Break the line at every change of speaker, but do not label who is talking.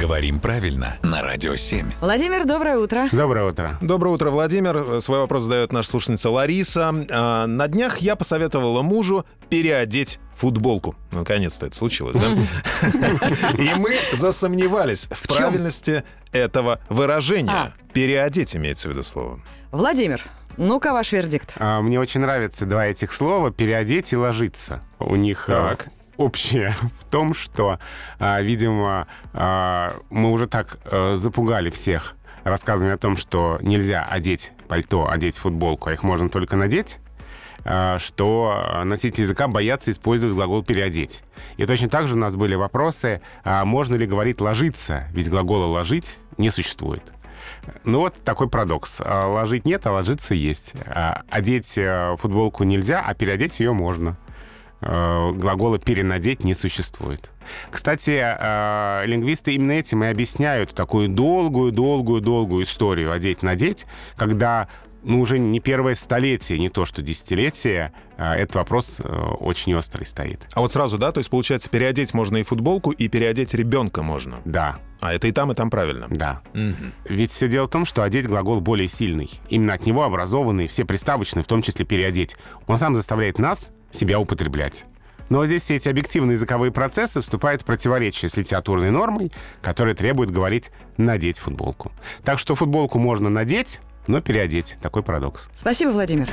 Говорим правильно на Радио 7.
Владимир, доброе утро.
Доброе утро.
Доброе утро, Владимир. Свой вопрос задает наша слушательница Лариса. А, На днях я посоветовала мужу переодеть футболку. Наконец-то это случилось, да? И мы засомневались в правильности этого выражения.
А.
Переодеть имеется в виду слово.
Владимир, ну-ка ваш вердикт.
А, Мне очень нравятся два этих слова «переодеть» и «ложиться». У них
Так.
Общее в том, что, а, видимо, а, мы уже так э, запугали всех рассказами о том, что нельзя одеть пальто, одеть футболку, а их можно только надеть, а, что носители языка боятся использовать глагол «переодеть». И точно так же у нас были вопросы, а можно ли говорить «ложиться», ведь глагола «ложить» не существует. Ну вот такой парадокс. А, Ложить нет, а ложиться есть. Одеть э, футболку нельзя, а переодеть ее можно. Э, Глагола «перенадеть» не существует. Кстати, э, лингвисты именно этим и объясняют такую долгую-долгую-долгую историю «одеть-надеть», когда ну, уже не первое столетие, не то что десятилетие, э, этот вопрос э, очень острый стоит.
А вот сразу, да, то есть получается переодеть можно и футболку, и переодеть ребенка можно.
Да,
А это и там, и там правильно.
да. Ведь все дело в том, что одеть глагол более сильный. Именно от него образованы все приставочные, в том числе переодеть. Он сам заставляет нас себя употреблять. Но здесь все эти объективные языковые процессы вступают в противоречие с литературной нормой, которая требует говорить «надеть футболку». Так что футболку можно надеть, но переодеть. Такой парадокс.
Спасибо, Владимир.